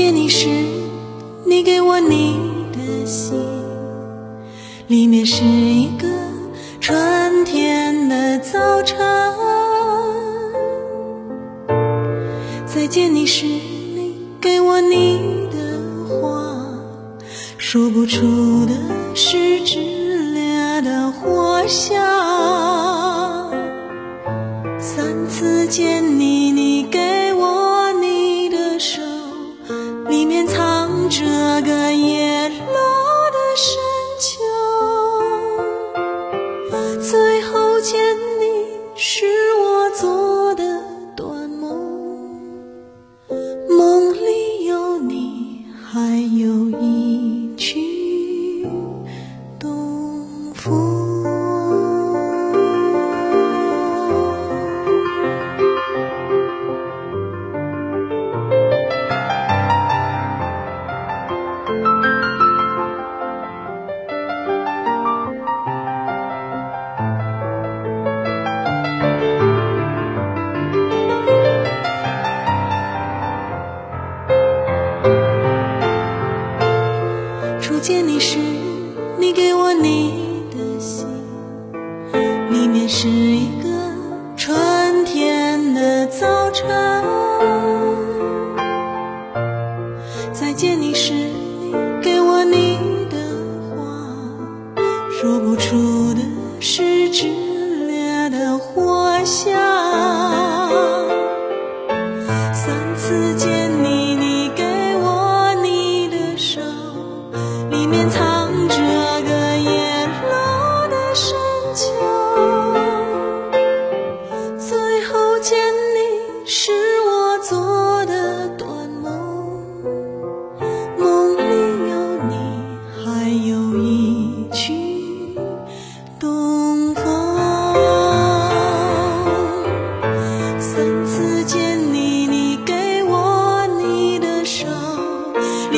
见你时，你给我你的心，里面是一个春天的早晨。再见你时，你给我你的话，说不出的是炽烈的火香。有一你给我你的心，里面是一个春天的早晨。再见你时，你给我你的话，说不出的是炽烈的火香。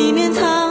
里面藏